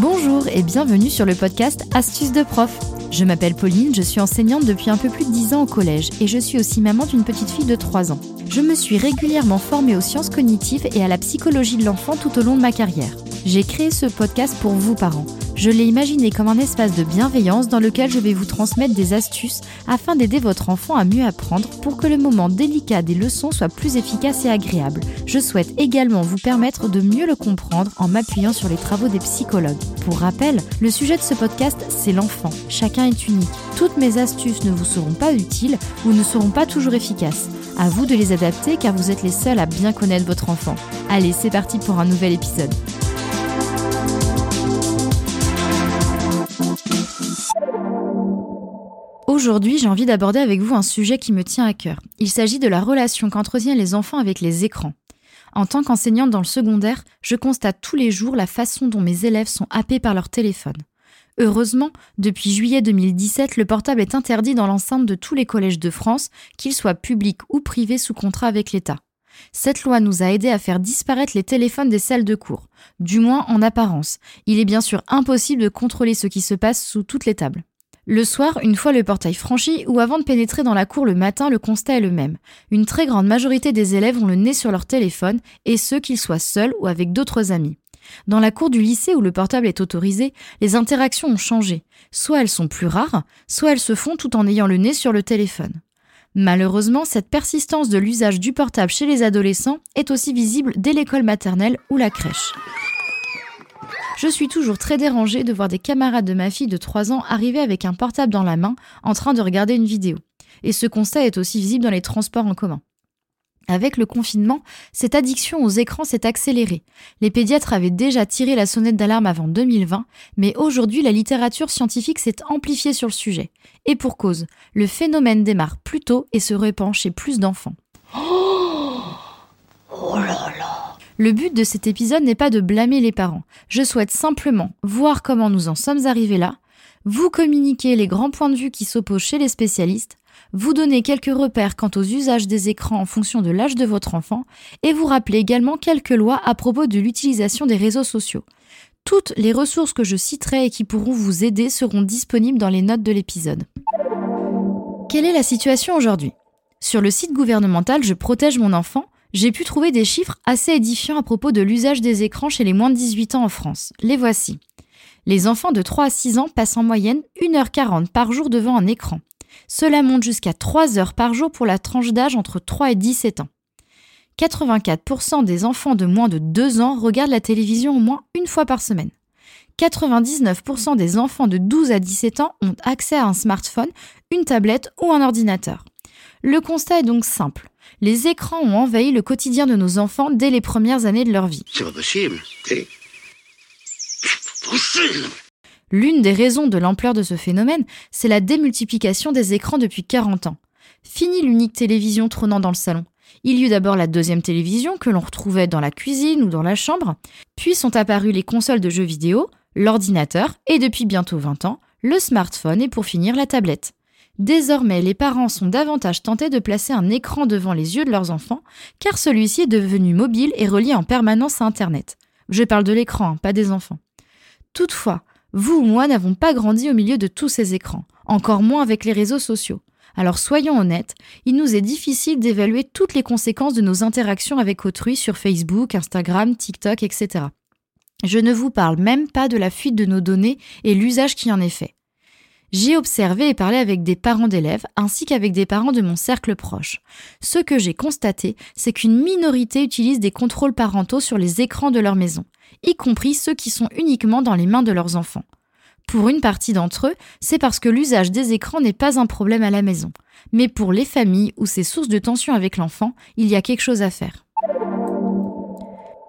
Bonjour et bienvenue sur le podcast Astuces de prof. Je m'appelle Pauline, je suis enseignante depuis un peu plus de 10 ans au collège et je suis aussi maman d'une petite fille de 3 ans. Je me suis régulièrement formée aux sciences cognitives et à la psychologie de l'enfant tout au long de ma carrière. J'ai créé ce podcast pour vous parents. Je l'ai imaginé comme un espace de bienveillance dans lequel je vais vous transmettre des astuces afin d'aider votre enfant à mieux apprendre pour que le moment délicat des leçons soit plus efficace et agréable. Je souhaite également vous permettre de mieux le comprendre en m'appuyant sur les travaux des psychologues. Pour rappel, le sujet de ce podcast, c'est l'enfant. Chacun est unique. Toutes mes astuces ne vous seront pas utiles ou ne seront pas toujours efficaces. À vous de les adapter car vous êtes les seuls à bien connaître votre enfant. Allez, c'est parti pour un nouvel épisode. Aujourd'hui, j'ai envie d'aborder avec vous un sujet qui me tient à cœur. Il s'agit de la relation qu'entretiennent les enfants avec les écrans. En tant qu'enseignante dans le secondaire, je constate tous les jours la façon dont mes élèves sont happés par leur téléphone. Heureusement, depuis juillet 2017, le portable est interdit dans l'ensemble de tous les collèges de France, qu'ils soient publics ou privés sous contrat avec l'État. Cette loi nous a aidé à faire disparaître les téléphones des salles de cours, du moins en apparence. Il est bien sûr impossible de contrôler ce qui se passe sous toutes les tables. Le soir, une fois le portail franchi ou avant de pénétrer dans la cour le matin, le constat est le même. Une très grande majorité des élèves ont le nez sur leur téléphone, et ce qu'ils soient seuls ou avec d'autres amis. Dans la cour du lycée où le portable est autorisé, les interactions ont changé. Soit elles sont plus rares, soit elles se font tout en ayant le nez sur le téléphone. Malheureusement, cette persistance de l'usage du portable chez les adolescents est aussi visible dès l'école maternelle ou la crèche. Je suis toujours très dérangée de voir des camarades de ma fille de 3 ans arriver avec un portable dans la main en train de regarder une vidéo. Et ce constat est aussi visible dans les transports en commun. Avec le confinement, cette addiction aux écrans s'est accélérée. Les pédiatres avaient déjà tiré la sonnette d'alarme avant 2020, mais aujourd'hui la littérature scientifique s'est amplifiée sur le sujet. Et pour cause, le phénomène démarre plus tôt et se répand chez plus d'enfants. Oh, le but de cet épisode n'est pas de blâmer les parents. Je souhaite simplement voir comment nous en sommes arrivés là, vous communiquer les grands points de vue qui s'opposent chez les spécialistes, vous donner quelques repères quant aux usages des écrans en fonction de l'âge de votre enfant, et vous rappeler également quelques lois à propos de l'utilisation des réseaux sociaux. Toutes les ressources que je citerai et qui pourront vous aider seront disponibles dans les notes de l'épisode. Quelle est la situation aujourd'hui? Sur le site gouvernemental Je protège mon enfant, j'ai pu trouver des chiffres assez édifiants à propos de l'usage des écrans chez les moins de 18 ans en France. Les voici. Les enfants de 3 à 6 ans passent en moyenne 1h40 par jour devant un écran. Cela monte jusqu'à 3 heures par jour pour la tranche d'âge entre 3 et 17 ans. 84% des enfants de moins de 2 ans regardent la télévision au moins une fois par semaine. 99% des enfants de 12 à 17 ans ont accès à un smartphone, une tablette ou un ordinateur. Le constat est donc simple les écrans ont envahi le quotidien de nos enfants dès les premières années de leur vie. C'est pas possible. L'une des raisons de l'ampleur de ce phénomène, c'est la démultiplication des écrans depuis 40 ans. Fini l'unique télévision trônant dans le salon. Il y eut d'abord la deuxième télévision que l'on retrouvait dans la cuisine ou dans la chambre, puis sont apparues les consoles de jeux vidéo, l'ordinateur et depuis bientôt 20 ans, le smartphone et pour finir la tablette. Désormais, les parents sont davantage tentés de placer un écran devant les yeux de leurs enfants, car celui-ci est devenu mobile et relié en permanence à Internet. Je parle de l'écran, hein, pas des enfants. Toutefois, vous ou moi n'avons pas grandi au milieu de tous ces écrans, encore moins avec les réseaux sociaux. Alors soyons honnêtes, il nous est difficile d'évaluer toutes les conséquences de nos interactions avec autrui sur Facebook, Instagram, TikTok, etc. Je ne vous parle même pas de la fuite de nos données et l'usage qui en est fait. J'ai observé et parlé avec des parents d'élèves ainsi qu'avec des parents de mon cercle proche. Ce que j'ai constaté, c'est qu'une minorité utilise des contrôles parentaux sur les écrans de leur maison, y compris ceux qui sont uniquement dans les mains de leurs enfants. Pour une partie d'entre eux, c'est parce que l'usage des écrans n'est pas un problème à la maison. Mais pour les familles où c'est source de tension avec l'enfant, il y a quelque chose à faire.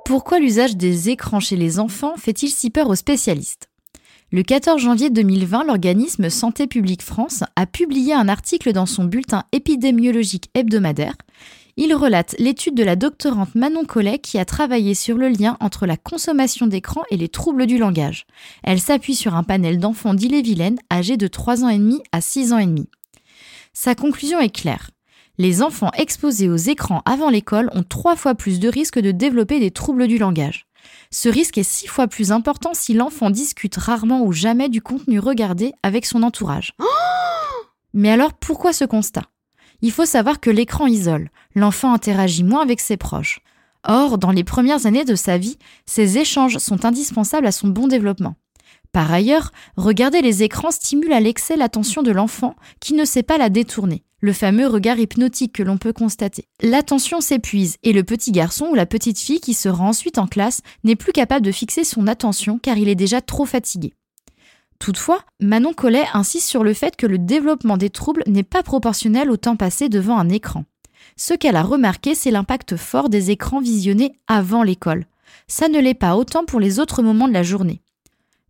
Pourquoi l'usage des écrans chez les enfants fait-il si peur aux spécialistes? Le 14 janvier 2020, l'organisme Santé publique France a publié un article dans son bulletin épidémiologique hebdomadaire. Il relate l'étude de la doctorante Manon Collet qui a travaillé sur le lien entre la consommation d'écran et les troubles du langage. Elle s'appuie sur un panel d'enfants d'Ille-et-Vilaine âgés de 3 ans et demi à 6 ans et demi. Sa conclusion est claire. Les enfants exposés aux écrans avant l'école ont trois fois plus de risques de développer des troubles du langage. Ce risque est six fois plus important si l'enfant discute rarement ou jamais du contenu regardé avec son entourage. Mais alors pourquoi ce constat? Il faut savoir que l'écran isole, l'enfant interagit moins avec ses proches. Or, dans les premières années de sa vie, ces échanges sont indispensables à son bon développement. Par ailleurs, regarder les écrans stimule à l'excès l'attention de l'enfant qui ne sait pas la détourner, le fameux regard hypnotique que l'on peut constater. L'attention s'épuise et le petit garçon ou la petite fille qui se rend ensuite en classe n'est plus capable de fixer son attention car il est déjà trop fatigué. Toutefois, Manon Collet insiste sur le fait que le développement des troubles n'est pas proportionnel au temps passé devant un écran. Ce qu'elle a remarqué, c'est l'impact fort des écrans visionnés avant l'école. Ça ne l'est pas autant pour les autres moments de la journée.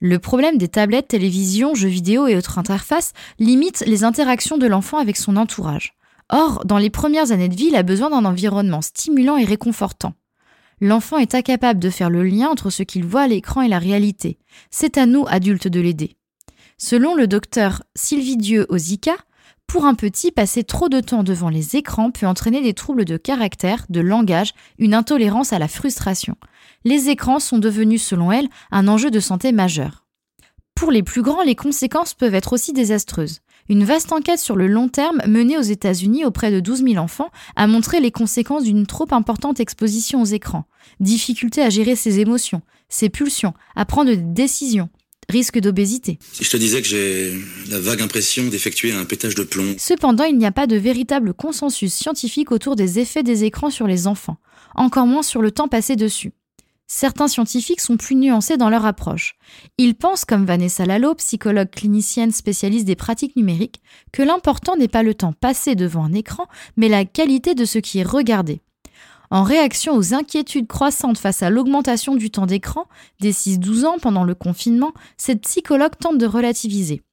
Le problème des tablettes, télévisions, jeux vidéo et autres interfaces limite les interactions de l'enfant avec son entourage. Or, dans les premières années de vie, il a besoin d'un environnement stimulant et réconfortant. L'enfant est incapable de faire le lien entre ce qu'il voit à l'écran et la réalité. C'est à nous, adultes, de l'aider. Selon le docteur Sylvie Dieu Ozika, pour un petit, passer trop de temps devant les écrans peut entraîner des troubles de caractère, de langage, une intolérance à la frustration les écrans sont devenus, selon elle, un enjeu de santé majeur. Pour les plus grands, les conséquences peuvent être aussi désastreuses. Une vaste enquête sur le long terme menée aux États-Unis auprès de 12 000 enfants a montré les conséquences d'une trop importante exposition aux écrans. Difficulté à gérer ses émotions, ses pulsions, à prendre des décisions, risque d'obésité. Si je te disais que j'ai la vague impression d'effectuer un pétage de plomb. Cependant, il n'y a pas de véritable consensus scientifique autour des effets des écrans sur les enfants, encore moins sur le temps passé dessus. Certains scientifiques sont plus nuancés dans leur approche. Ils pensent, comme Vanessa Lalo, psychologue clinicienne spécialiste des pratiques numériques, que l'important n'est pas le temps passé devant un écran, mais la qualité de ce qui est regardé. En réaction aux inquiétudes croissantes face à l'augmentation du temps d'écran, des 6-12 ans pendant le confinement, cette psychologue tente de relativiser.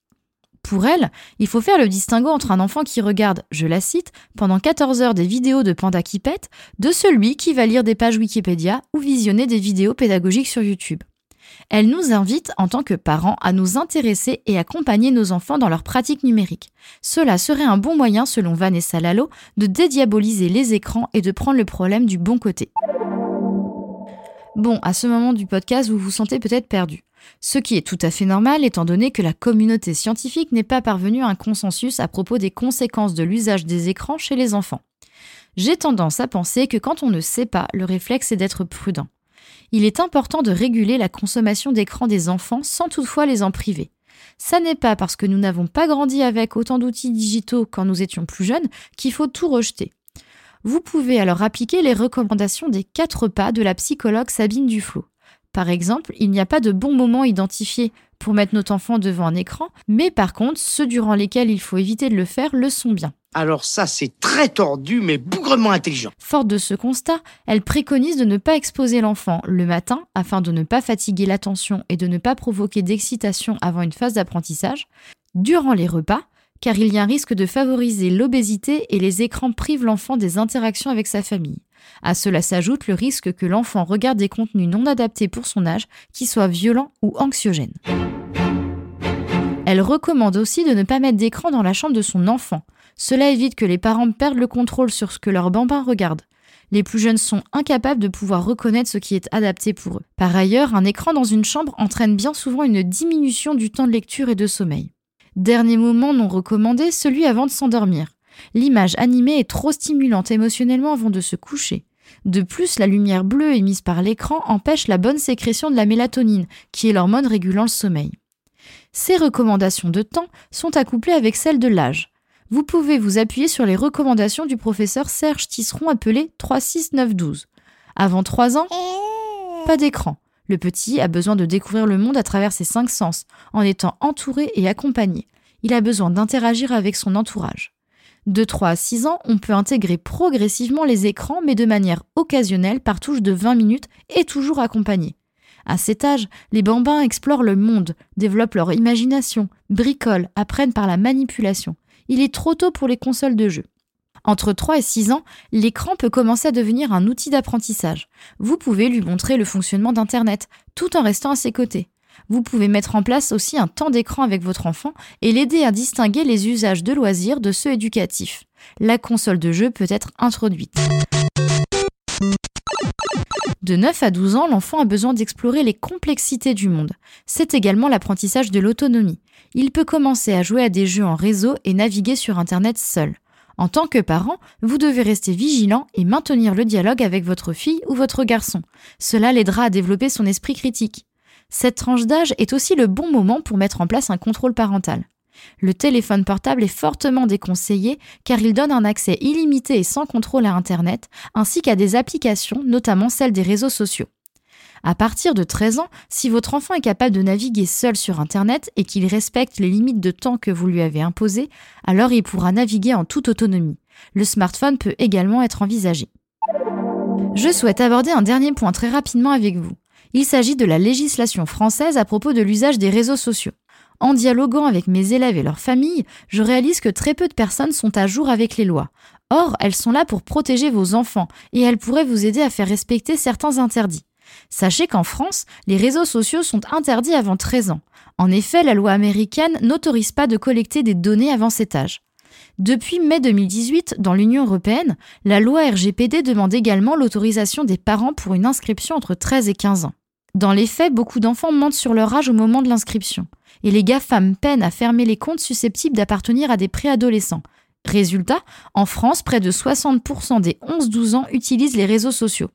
Pour elle, il faut faire le distinguo entre un enfant qui regarde, je la cite, pendant 14 heures des vidéos de panda qui pètent, de celui qui va lire des pages Wikipédia ou visionner des vidéos pédagogiques sur YouTube. Elle nous invite, en tant que parents, à nous intéresser et accompagner nos enfants dans leurs pratiques numériques. Cela serait un bon moyen, selon Vanessa Lalo, de dédiaboliser les écrans et de prendre le problème du bon côté. Bon, à ce moment du podcast, vous vous sentez peut-être perdu. Ce qui est tout à fait normal étant donné que la communauté scientifique n'est pas parvenue à un consensus à propos des conséquences de l'usage des écrans chez les enfants. J'ai tendance à penser que quand on ne sait pas, le réflexe est d'être prudent. Il est important de réguler la consommation d'écrans des enfants sans toutefois les en priver. Ça n'est pas parce que nous n'avons pas grandi avec autant d'outils digitaux quand nous étions plus jeunes qu'il faut tout rejeter. Vous pouvez alors appliquer les recommandations des quatre pas de la psychologue Sabine Duflo. Par exemple, il n'y a pas de bon moment identifié pour mettre notre enfant devant un écran, mais par contre, ceux durant lesquels il faut éviter de le faire le sont bien. Alors ça, c'est très tordu, mais bougrement intelligent. Forte de ce constat, elle préconise de ne pas exposer l'enfant le matin afin de ne pas fatiguer l'attention et de ne pas provoquer d'excitation avant une phase d'apprentissage, durant les repas, car il y a un risque de favoriser l'obésité et les écrans privent l'enfant des interactions avec sa famille. À cela s'ajoute le risque que l'enfant regarde des contenus non adaptés pour son âge, qui soient violents ou anxiogènes. Elle recommande aussi de ne pas mettre d'écran dans la chambre de son enfant. Cela évite que les parents perdent le contrôle sur ce que leur bambin regarde. Les plus jeunes sont incapables de pouvoir reconnaître ce qui est adapté pour eux. Par ailleurs, un écran dans une chambre entraîne bien souvent une diminution du temps de lecture et de sommeil. Dernier moment non recommandé, celui avant de s'endormir. L'image animée est trop stimulante émotionnellement avant de se coucher. De plus, la lumière bleue émise par l'écran empêche la bonne sécrétion de la mélatonine, qui est l'hormone régulant le sommeil. Ces recommandations de temps sont accouplées avec celles de l'âge. Vous pouvez vous appuyer sur les recommandations du professeur Serge Tisseron appelé 36912. Avant 3 ans, pas d'écran. Le petit a besoin de découvrir le monde à travers ses cinq sens, en étant entouré et accompagné. Il a besoin d'interagir avec son entourage. De 3 à 6 ans, on peut intégrer progressivement les écrans, mais de manière occasionnelle par touche de 20 minutes et toujours accompagné. À cet âge, les bambins explorent le monde, développent leur imagination, bricolent, apprennent par la manipulation. Il est trop tôt pour les consoles de jeux. Entre 3 et 6 ans, l'écran peut commencer à devenir un outil d'apprentissage. Vous pouvez lui montrer le fonctionnement d'Internet, tout en restant à ses côtés. Vous pouvez mettre en place aussi un temps d'écran avec votre enfant et l'aider à distinguer les usages de loisirs de ceux éducatifs. La console de jeu peut être introduite. De 9 à 12 ans, l'enfant a besoin d'explorer les complexités du monde. C'est également l'apprentissage de l'autonomie. Il peut commencer à jouer à des jeux en réseau et naviguer sur Internet seul. En tant que parent, vous devez rester vigilant et maintenir le dialogue avec votre fille ou votre garçon. Cela l'aidera à développer son esprit critique. Cette tranche d'âge est aussi le bon moment pour mettre en place un contrôle parental. Le téléphone portable est fortement déconseillé car il donne un accès illimité et sans contrôle à Internet, ainsi qu'à des applications, notamment celles des réseaux sociaux. À partir de 13 ans, si votre enfant est capable de naviguer seul sur Internet et qu'il respecte les limites de temps que vous lui avez imposées, alors il pourra naviguer en toute autonomie. Le smartphone peut également être envisagé. Je souhaite aborder un dernier point très rapidement avec vous. Il s'agit de la législation française à propos de l'usage des réseaux sociaux. En dialoguant avec mes élèves et leurs familles, je réalise que très peu de personnes sont à jour avec les lois. Or, elles sont là pour protéger vos enfants et elles pourraient vous aider à faire respecter certains interdits. Sachez qu'en France, les réseaux sociaux sont interdits avant 13 ans. En effet, la loi américaine n'autorise pas de collecter des données avant cet âge. Depuis mai 2018, dans l'Union européenne, la loi RGPD demande également l'autorisation des parents pour une inscription entre 13 et 15 ans. Dans les faits, beaucoup d'enfants mentent sur leur âge au moment de l'inscription, et les GAFAM peinent à fermer les comptes susceptibles d'appartenir à des préadolescents. Résultat, en France, près de 60% des 11-12 ans utilisent les réseaux sociaux.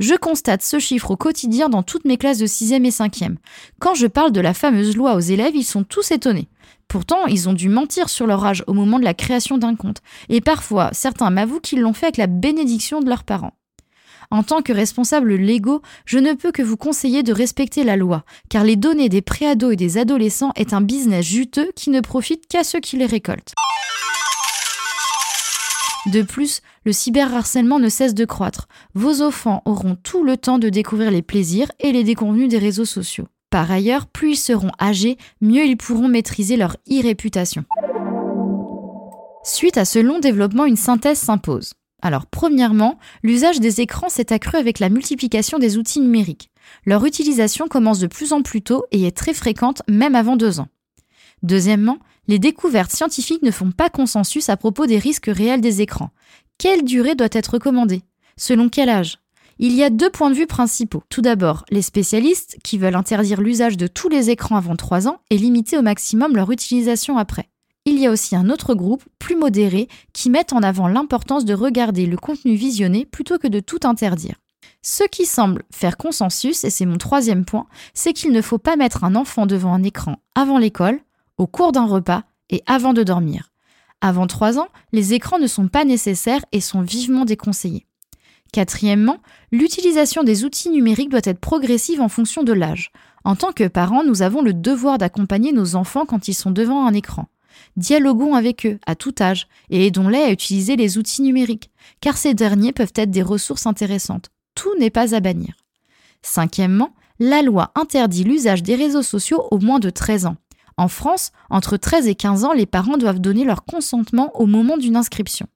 Je constate ce chiffre au quotidien dans toutes mes classes de 6e et 5e. Quand je parle de la fameuse loi aux élèves, ils sont tous étonnés. Pourtant, ils ont dû mentir sur leur âge au moment de la création d'un compte, et parfois, certains m'avouent qu'ils l'ont fait avec la bénédiction de leurs parents. En tant que responsable légaux, je ne peux que vous conseiller de respecter la loi, car les données des préados et des adolescents est un business juteux qui ne profite qu'à ceux qui les récoltent. De plus, le cyberharcèlement ne cesse de croître. Vos enfants auront tout le temps de découvrir les plaisirs et les déconvenus des réseaux sociaux. Par ailleurs, plus ils seront âgés, mieux ils pourront maîtriser leur e-réputation. Suite à ce long développement, une synthèse s'impose. Alors, premièrement, l'usage des écrans s'est accru avec la multiplication des outils numériques. Leur utilisation commence de plus en plus tôt et est très fréquente même avant deux ans. Deuxièmement, les découvertes scientifiques ne font pas consensus à propos des risques réels des écrans. Quelle durée doit être recommandée? Selon quel âge? Il y a deux points de vue principaux. Tout d'abord, les spécialistes qui veulent interdire l'usage de tous les écrans avant 3 ans et limiter au maximum leur utilisation après. Il y a aussi un autre groupe, plus modéré, qui met en avant l'importance de regarder le contenu visionné plutôt que de tout interdire. Ce qui semble faire consensus, et c'est mon troisième point, c'est qu'il ne faut pas mettre un enfant devant un écran avant l'école, au cours d'un repas et avant de dormir. Avant 3 ans, les écrans ne sont pas nécessaires et sont vivement déconseillés. Quatrièmement, l'utilisation des outils numériques doit être progressive en fonction de l'âge. En tant que parents, nous avons le devoir d'accompagner nos enfants quand ils sont devant un écran. Dialoguons avec eux à tout âge et aidons-les à utiliser les outils numériques, car ces derniers peuvent être des ressources intéressantes. Tout n'est pas à bannir. Cinquièmement, la loi interdit l'usage des réseaux sociaux aux moins de 13 ans. En France, entre 13 et 15 ans, les parents doivent donner leur consentement au moment d'une inscription.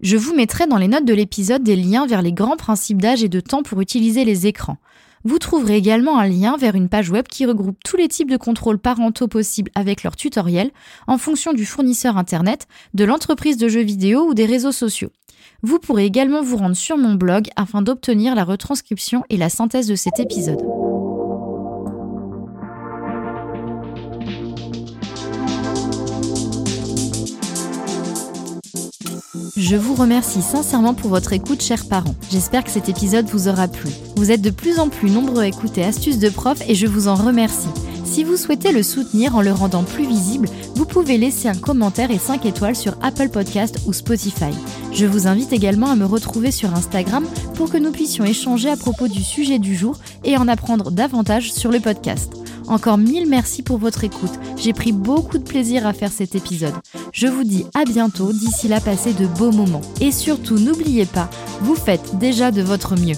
Je vous mettrai dans les notes de l'épisode des liens vers les grands principes d'âge et de temps pour utiliser les écrans. Vous trouverez également un lien vers une page web qui regroupe tous les types de contrôles parentaux possibles avec leur tutoriel en fonction du fournisseur Internet, de l'entreprise de jeux vidéo ou des réseaux sociaux. Vous pourrez également vous rendre sur mon blog afin d'obtenir la retranscription et la synthèse de cet épisode. Je vous remercie sincèrement pour votre écoute, chers parents. J'espère que cet épisode vous aura plu. Vous êtes de plus en plus nombreux à écouter Astuces de prof et je vous en remercie. Si vous souhaitez le soutenir en le rendant plus visible, vous pouvez laisser un commentaire et 5 étoiles sur Apple Podcast ou Spotify. Je vous invite également à me retrouver sur Instagram pour que nous puissions échanger à propos du sujet du jour et en apprendre davantage sur le podcast. Encore mille merci pour votre écoute. J'ai pris beaucoup de plaisir à faire cet épisode. Je vous dis à bientôt, d'ici là passez de beaux moments. Et surtout n'oubliez pas, vous faites déjà de votre mieux.